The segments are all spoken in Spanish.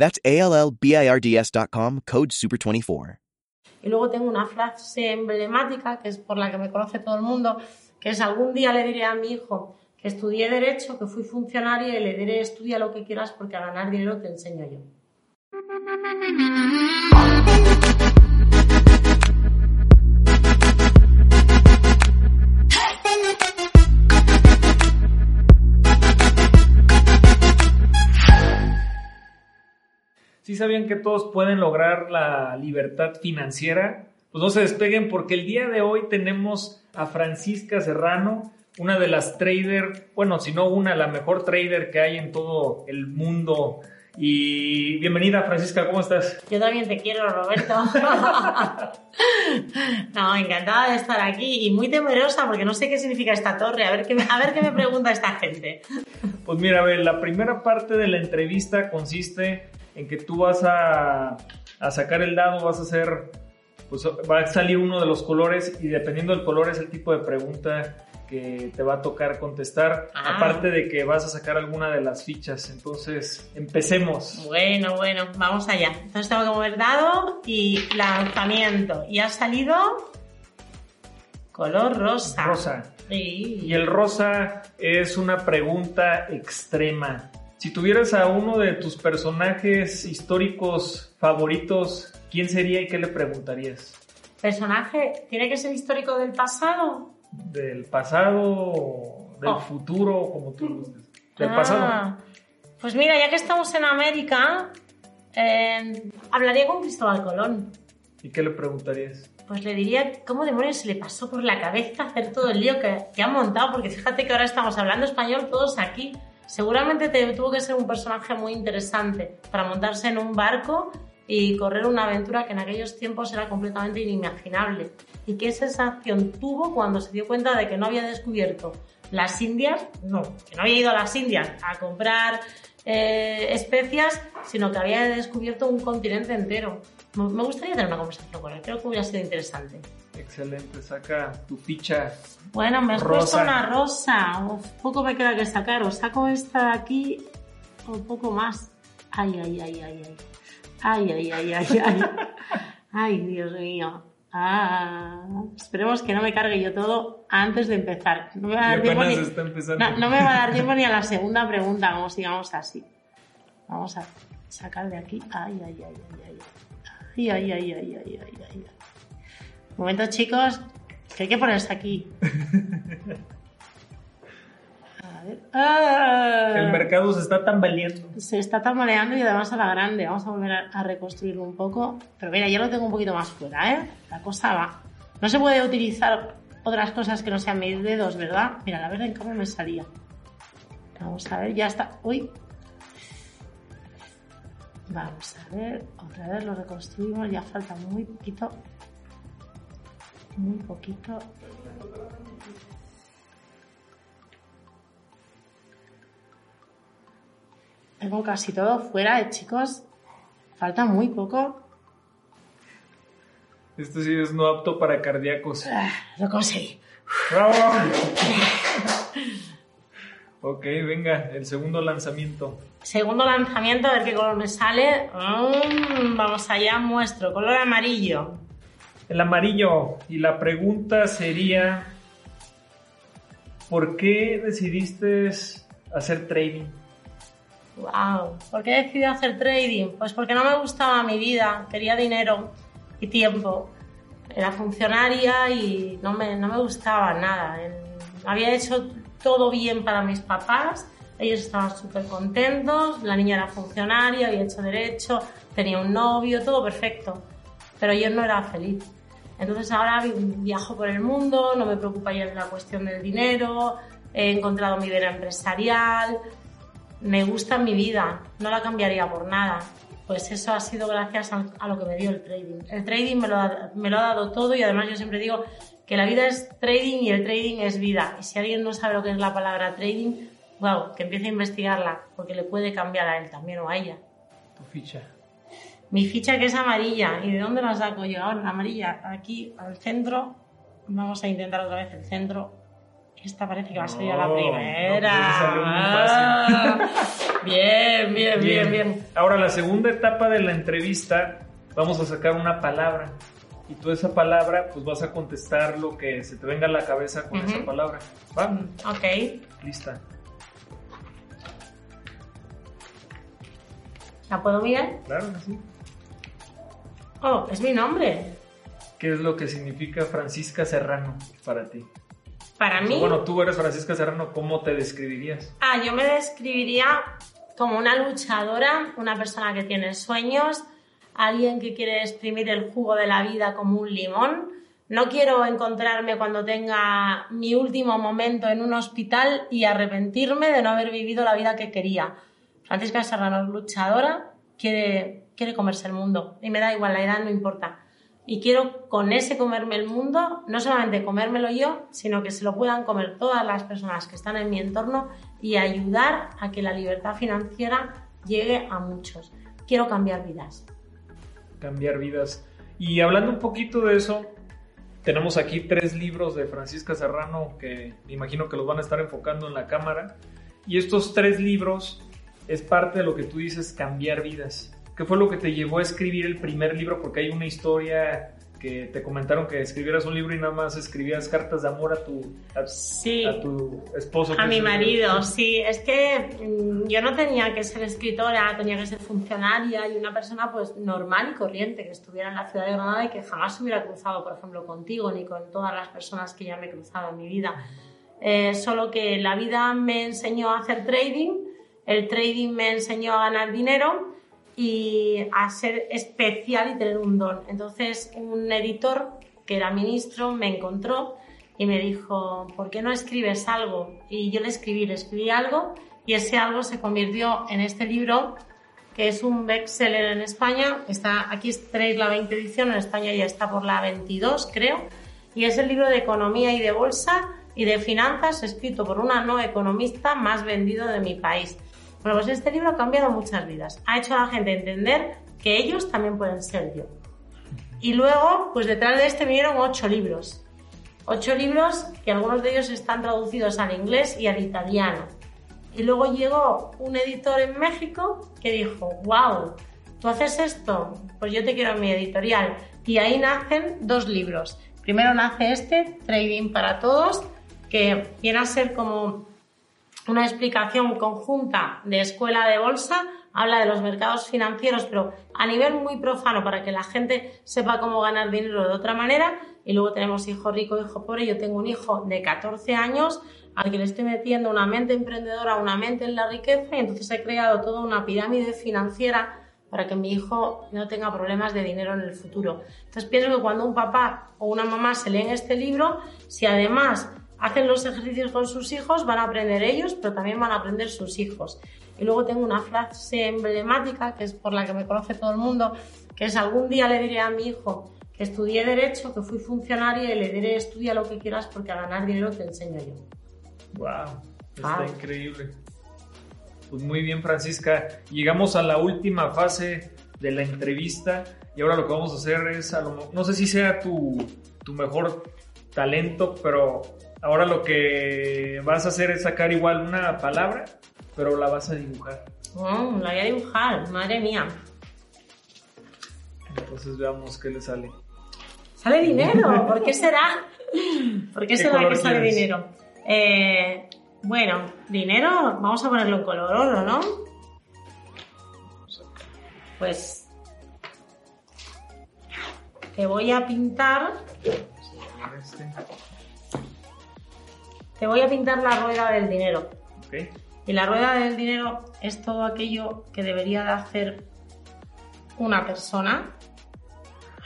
That's A-L-L-B-I-R-D-S.com, code SUPER24. Y luego tengo una frase emblemática, que es por la que me conoce todo el mundo, que es algún día le diré a mi hijo que estudié Derecho, que fui funcionaria y le diré estudia lo que quieras porque a ganar dinero te enseño yo. ¿Sí sabían que todos pueden lograr la libertad financiera? Pues no se despeguen porque el día de hoy tenemos a Francisca Serrano, una de las trader, bueno, si no una, la mejor trader que hay en todo el mundo. Y bienvenida Francisca, ¿cómo estás? Yo también te quiero, Roberto. no, encantada de estar aquí y muy temerosa porque no sé qué significa esta torre. A ver qué, a ver qué me pregunta esta gente. Pues mira, a ver, la primera parte de la entrevista consiste en que tú vas a, a sacar el dado, vas a hacer, pues va a salir uno de los colores y dependiendo del color es el tipo de pregunta que te va a tocar contestar, Ah. aparte de que vas a sacar alguna de las fichas. Entonces, empecemos. Bueno, bueno, vamos allá. Entonces tengo que mover dado y lanzamiento. Y ha salido color rosa. Rosa. Sí. Y el rosa es una pregunta extrema. Si tuvieras a uno de tus personajes históricos favoritos, ¿quién sería y qué le preguntarías? Personaje, ¿tiene que ser histórico del pasado? ¿Del pasado del Oh. futuro, como tú gustes? Del Ah, pasado. Pues mira, ya que estamos en América, eh, hablaría con Cristóbal Colón. ¿Y qué le preguntarías? Pues le diría cómo demonios se le pasó por la cabeza hacer todo el lío que, que ha montado, porque fíjate que ahora estamos hablando español todos aquí. Seguramente te- tuvo que ser un personaje muy interesante para montarse en un barco y correr una aventura que en aquellos tiempos era completamente inimaginable. ¿Y qué sensación tuvo cuando se dio cuenta de que no había descubierto las Indias? No, que no había ido a las Indias a comprar eh, especias, sino que había descubierto un continente entero. Me gustaría tener una conversación con él, creo que hubiera sido interesante. Excelente, saca tu ficha. Bueno, me has Rosa. puesto una rosa. Uf, poco me queda que sacar. O saco esta de aquí o un poco más. Ay, ay, ay, ay, ay. Ay, ay, ay, ay, ay. Ay, Dios mío. Ah, esperemos que no me cargue yo todo antes de empezar. No me va a dar tiempo ni, está empezando. no, no me va a dar tiempo ni a la segunda pregunta, como sigamos así. Vamos a sacar de aquí. Ay, ay, ay, ay, ay. Ay, ay, ay, ay, ay, ay, ay. ay. Un momento, chicos, que hay que ponerse aquí. A ver. ¡Ah! El mercado se está tambaleando. Se está tambaleando y además a la grande. Vamos a volver a, a reconstruirlo un poco. Pero mira, ya lo tengo un poquito más fuera, ¿eh? La cosa va. No se puede utilizar otras cosas que no sean mis dedos, ¿verdad? Mira, la verdad en cómo me salía. Vamos a ver, ya está. Uy. Vamos a ver, otra vez lo reconstruimos. Ya falta muy poquito. Muy poquito. Tengo casi todo fuera, ¿eh, chicos. Falta muy poco. Esto sí es no apto para cardíacos. Ah, lo conseguí. ¡Bravo! ok, venga, el segundo lanzamiento. Segundo lanzamiento, a ver qué color me sale. Mm, vamos allá, muestro. Color amarillo. El amarillo. Y la pregunta sería: ¿Por qué decidiste hacer trading? Wow. ¿Por qué decidí hacer trading? Pues porque no me gustaba mi vida. Quería dinero y tiempo. Era funcionaria y no me, no me gustaba nada. Había hecho todo bien para mis papás. Ellos estaban súper contentos. La niña era funcionaria, había hecho derecho, tenía un novio, todo perfecto. Pero yo no era feliz. Entonces ahora vi- viajo por el mundo, no me preocupa ya la cuestión del dinero, he encontrado mi vida empresarial, me gusta mi vida, no la cambiaría por nada. pues eso ha sido gracias a, a lo que me dio el trading. El trading me lo, ha, me lo ha dado todo y además yo siempre digo que la vida es trading y el trading es vida. Y si alguien no sabe lo que es la palabra trading, wow, que empiece a investigarla, porque le puede cambiar a él también o a ella. Tu ficha. Mi ficha que es amarilla. ¿Y de dónde la saco yo ahora? La amarilla. Aquí al centro. Vamos a intentar otra vez el centro. Esta parece que va a ser ya la primera. Ah. bien, bien, bien, bien. Ahora, la segunda etapa de la entrevista, vamos a sacar una palabra. Y tú esa palabra, pues vas a contestar lo que se te venga a la cabeza con esa palabra. ¿Va? Ok. Lista. ¿La puedo mirar? Claro sí. Oh, es mi nombre. ¿Qué es lo que significa Francisca Serrano para ti? Para mí. Bueno, tú eres Francisca Serrano, ¿cómo te describirías? Ah, yo me describiría como una luchadora, una persona que tiene sueños, alguien que quiere exprimir el jugo de la vida como un limón. No quiero encontrarme cuando tenga mi último momento en un hospital y arrepentirme de no haber vivido la vida que quería. Francisca Serrano es luchadora, quiere, quiere comerse el mundo y me da igual, la edad no importa. Y quiero con ese comerme el mundo, no solamente comérmelo yo, sino que se lo puedan comer todas las personas que están en mi entorno y ayudar a que la libertad financiera llegue a muchos. Quiero cambiar vidas. Cambiar vidas. Y hablando un poquito de eso, tenemos aquí tres libros de Francisca Serrano que me imagino que los van a estar enfocando en la cámara. Y estos tres libros es parte de lo que tú dices, cambiar vidas. ¿Qué fue lo que te llevó a escribir el primer libro? Porque hay una historia que te comentaron que escribieras un libro y nada más escribías cartas de amor a tu, a, Sí. a tu esposo. A mi es- marido, sí. Es que mm, yo no tenía que ser escritora, tenía que ser funcionaria y una persona pues normal y corriente que estuviera en la ciudad de Granada y que jamás se hubiera cruzado, por ejemplo, contigo ni con todas las personas que ya me he cruzado en mi vida. Eh, solo que la vida me enseñó a hacer trading, el trading me enseñó a ganar dinero y a ser especial y tener un don. Entonces un editor que era ministro me encontró y me dijo, ¿por qué no escribes algo? Y yo le escribí, escribí algo y ese algo se convirtió en este libro que es un bestseller en España. Está, aquí tenéis la 20 edición, en España ya está por la 22, creo. Y es el libro de economía y de bolsa y de finanzas escrito por una no economista más vendido de mi país. Bueno, pues este libro ha cambiado muchas vidas. Ha hecho a la gente entender que ellos también pueden ser yo. Y luego, pues detrás de este vinieron ocho libros. Ocho libros que algunos de ellos están traducidos al inglés y al italiano. Y luego llegó un editor en México que dijo, wow, ¿tú haces esto? Pues yo te quiero en mi editorial. Y ahí nacen dos libros. Primero nace este, Trading para Todos, que viene ser como una explicación conjunta de escuela de bolsa, habla de los mercados financieros, pero a nivel muy profano para que la gente sepa cómo ganar dinero de otra manera. Y luego tenemos hijo rico, hijo pobre. Yo tengo un hijo de 14 años al que le estoy metiendo una mente emprendedora, una mente en la riqueza y entonces he creado toda una pirámide financiera para que mi hijo no tenga problemas de dinero en el futuro. Entonces pienso que cuando un papá o una mamá se leen este libro, si además hacen los ejercicios con sus hijos, van a aprender ellos, pero también van a aprender sus hijos. Y luego tengo una frase emblemática, que es por la que me conoce todo el mundo, que es algún día le diré a mi hijo que estudié Derecho, que fui funcionaria y le diré estudia lo que quieras porque a ganar dinero te enseño yo. Wow, está Ah. increíble. Pues muy bien, Francisca. Llegamos a la última fase de la entrevista y ahora lo que vamos a hacer es, a lo no sé si sea tu, tu mejor talento, pero ahora lo que vas a hacer es sacar igual una palabra, pero la vas a dibujar. Oh, la voy a dibujar, madre mía. Entonces veamos qué le sale. Sale dinero, ¿por qué será? ¿Por qué ¿Qué será que sale quieres? dinero? Eh, bueno, dinero, vamos a ponerlo en color oro, ¿no? Pues te voy a pintar, Este, te voy a pintar la rueda del dinero. Y la rueda del dinero es todo aquello que debería de hacer una persona,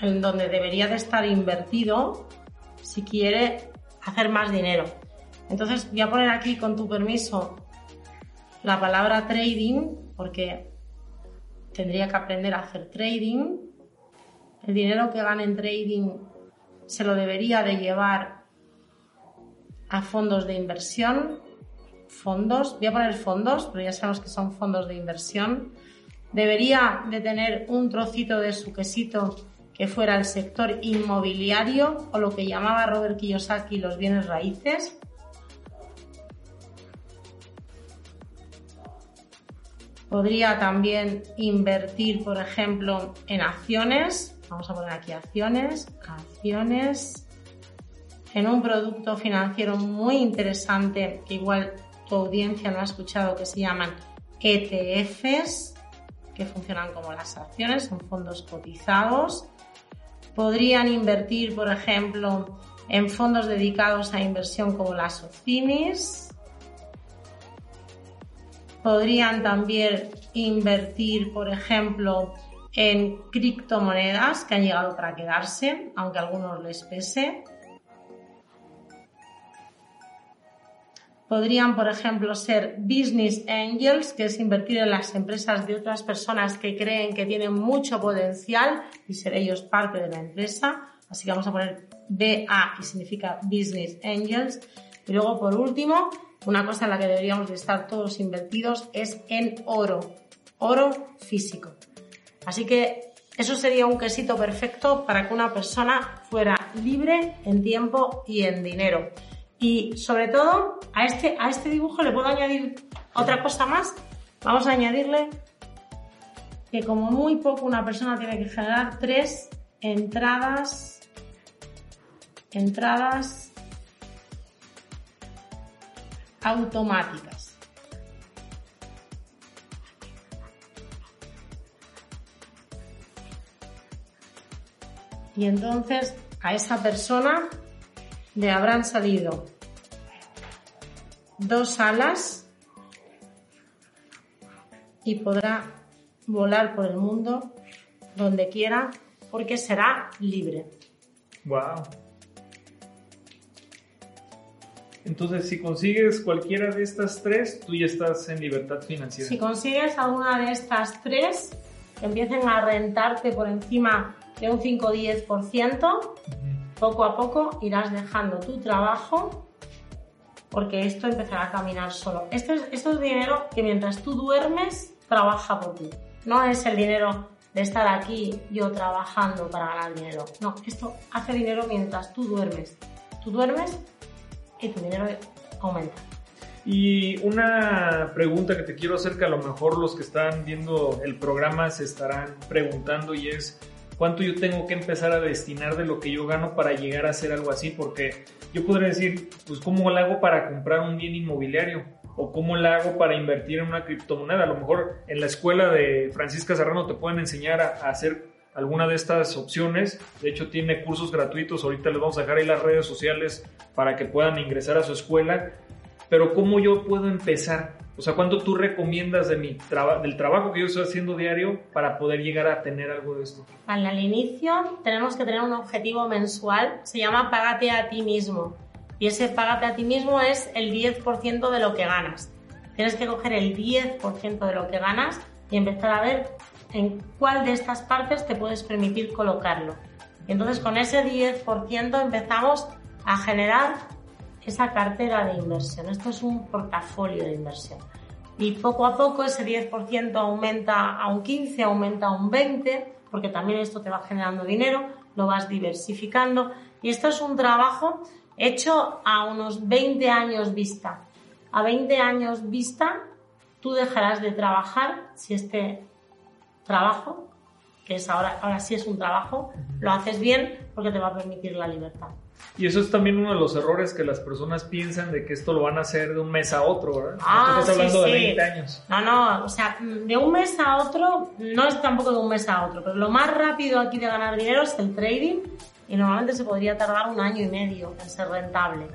en donde debería de estar invertido si quiere hacer más dinero. Entonces voy a poner aquí, con tu permiso, la palabra trading, porque tendría que aprender a hacer trading. El dinero que gane en trading se lo debería de llevar a fondos de inversión. Fondos, voy a poner fondos, pero ya sabemos que son fondos de inversión. Debería de tener un trocito de su quesito que fuera el sector inmobiliario o lo que llamaba Robert Kiyosaki los bienes raíces. Podría también invertir, por ejemplo, en acciones. Vamos a poner aquí acciones, acciones, en un producto financiero muy interesante que igual tu audiencia no ha escuchado, que se llaman ETFs, que funcionan como las acciones, son fondos cotizados Podrían invertir, por ejemplo, en fondos dedicados a inversión como las OCIMIS. Podrían también invertir, por ejemplo, en criptomonedas que han llegado para quedarse, aunque a algunos les pese. Podrían, por ejemplo, ser business angels, que es invertir en las empresas de otras personas que creen que tienen mucho potencial y ser ellos parte de la empresa. Así que vamos a poner BA, que significa business angels. Y luego, por último, una cosa en la que deberíamos de estar todos invertidos es en oro, oro físico. Así que eso sería un quesito perfecto para que una persona fuera libre en tiempo y en dinero. Y sobre todo, a este, a este dibujo le puedo añadir otra cosa más. Vamos a añadirle que como muy poco una persona tiene que generar tres entradas, entradas automáticas. Y entonces a esa persona le habrán salido dos alas y podrá volar por el mundo donde quiera porque será libre. Wow. Entonces, si consigues cualquiera de estas tres, tú ya estás en libertad financiera. Si consigues alguna de estas tres, que empiecen a rentarte por encima de un 5 o 10%, poco a poco irás dejando tu trabajo porque esto empezará a caminar solo. Esto es, esto es dinero que mientras tú duermes, trabaja por ti. No es el dinero de estar aquí yo trabajando para ganar dinero. No, esto hace dinero mientras tú duermes. Tú duermes y tu dinero aumenta. Y una pregunta que te quiero hacer que a lo mejor los que están viendo el programa se estarán preguntando y es, cuánto yo tengo que empezar a destinar de lo que yo gano para llegar a hacer algo así, porque yo podría decir, pues cómo lo hago para comprar un bien inmobiliario o cómo lo hago para invertir en una criptomoneda. A lo mejor en la escuela de Francisca Serrano te pueden enseñar a, hacer alguna de estas opciones. De hecho, tiene cursos gratuitos. Ahorita les vamos a dejar ahí las redes sociales para que puedan ingresar a su escuela. Pero ¿cómo yo puedo empezar? O sea, ¿cuánto tú recomiendas de mi del trabajo que yo estoy haciendo diario para poder llegar a tener algo de esto? Al, inicio tenemos que tener un objetivo mensual, se llama Págate a ti mismo. Y ese Págate a ti mismo es el 10% de lo que ganas. Tienes que coger el 10% de lo que ganas y empezar a ver en cuál de estas partes te puedes permitir colocarlo. Y entonces con ese 10% empezamos a generar esa cartera de inversión. Esto es un portafolio de inversión. Y poco a poco ese 10% aumenta a un 15, aumenta a un 20, porque también esto te va generando dinero, lo vas diversificando. Y esto es un trabajo hecho a unos 20 años vista. A 20 años vista, tú dejarás de trabajar si este trabajo, que es ahora, ahora sí es un trabajo, lo haces bien porque te va a permitir la libertad. Y eso es también uno de los errores que las personas piensan de que esto lo van a hacer de un mes a otro, ¿verdad? Ah, estás hablando de 20 años. No, no, o sea, de un mes a otro, no es tampoco de un mes a otro, pero lo más rápido aquí de ganar dinero es el trading y normalmente se podría tardar un año y medio en ser rentable.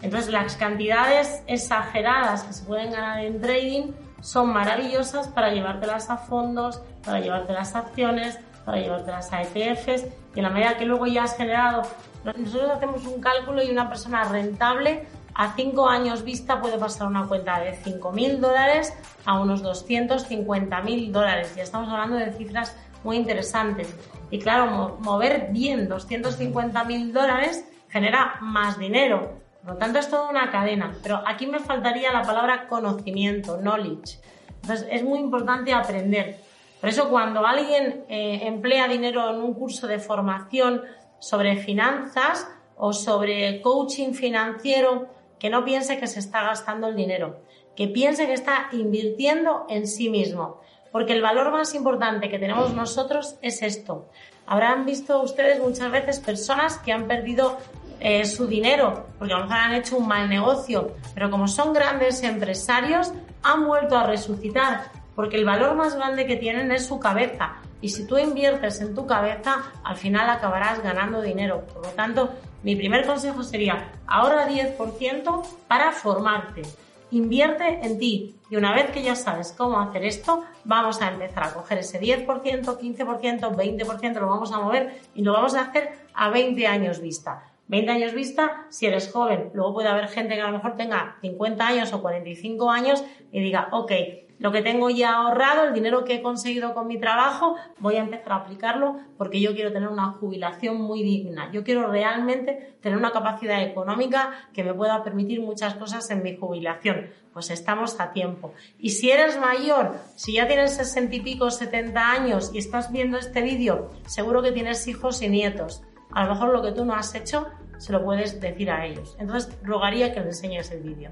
Entonces, las cantidades exageradas que se pueden ganar en trading son maravillosas para llevártelas a fondos, para llevártelas a acciones, para llevártelas a ETFs y en la medida que luego ya has generado nosotros hacemos un cálculo y una persona rentable a 5 años vista puede pasar una cuenta de 5.000 dólares a unos 250.000 dólares. Ya estamos hablando de cifras muy interesantes. Y claro, mover bien 250.000 dólares genera más dinero. Por lo tanto, es toda una cadena. Pero aquí me faltaría la palabra conocimiento, knowledge. Entonces, es muy importante aprender. Por eso, cuando alguien eh, emplea dinero en un curso de formación sobre finanzas o sobre coaching financiero, que no piense que se está gastando el dinero, que piense que está invirtiendo en sí mismo. Porque el valor más importante que tenemos nosotros es esto. Habrán visto ustedes muchas veces personas que han perdido eh, su dinero porque a lo mejor han hecho un mal negocio, pero como son grandes empresarios, han vuelto a resucitar porque el valor más grande que tienen es su cabeza. Y si tú inviertes en tu cabeza, al final acabarás ganando dinero. Por lo tanto, mi primer consejo sería ahorra 10% para formarte. Invierte en ti y una vez que ya sabes cómo hacer esto, vamos a empezar a coger ese 10%, 15%, 20%, lo vamos a mover y lo vamos a hacer a 20 años vista. 20 años vista, si eres joven, luego puede haber gente que a lo mejor tenga 50 años o 45 años y diga, ok, lo que tengo ya ahorrado, el dinero que he conseguido con mi trabajo, voy a empezar a aplicarlo porque yo quiero tener una jubilación muy digna. Yo quiero realmente tener una capacidad económica que me pueda permitir muchas cosas en mi jubilación. Pues estamos a tiempo. Y si eres mayor, si ya tienes 60 y pico, 70 años y estás viendo este vídeo, seguro que tienes hijos y nietos. A lo mejor lo que tú no has hecho se lo puedes decir a ellos. Entonces, rogaría que les enseñes el vídeo.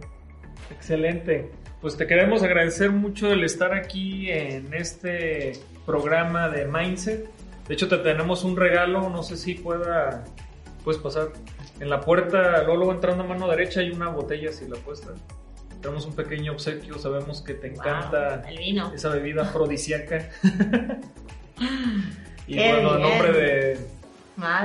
Excelente. Pues te queremos agradecer mucho el estar aquí en este programa de Mindset. De hecho, te tenemos un regalo, no sé si pueda, puedes pasar. En la puerta, luego, entrando a mano derecha hay una botella si la puesta. Tenemos un pequeño obsequio, sabemos que te encanta esa bebida afrodisíaca. y bueno, en nombre de,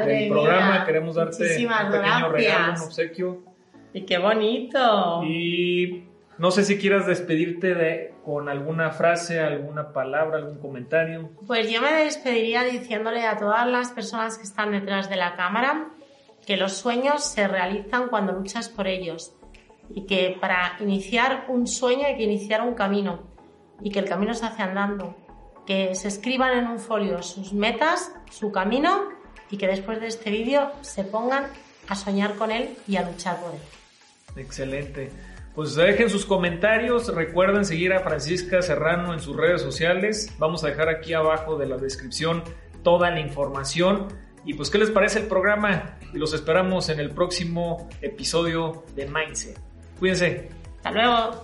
del programa queremos darte un pequeño regalo, un obsequio. Y qué bonito. Y no sé si quieras despedirte de, con alguna frase, alguna palabra, algún comentario. Pues yo me despediría diciéndole a todas las personas que están detrás de la cámara que los sueños se realizan cuando luchas por ellos y que para iniciar un sueño hay que iniciar un camino y que el camino se hace andando, que se escriban en un folio sus metas, su camino y que después de este vídeo se pongan a soñar con él y a luchar por él. Excelente. Pues dejen sus comentarios, recuerden seguir a Francisca Serrano en sus redes sociales. Vamos a dejar aquí abajo de la descripción toda la información. Y pues, ¿qué les parece el programa? Los esperamos en el próximo episodio de Mindset. Cuídense. Hasta luego.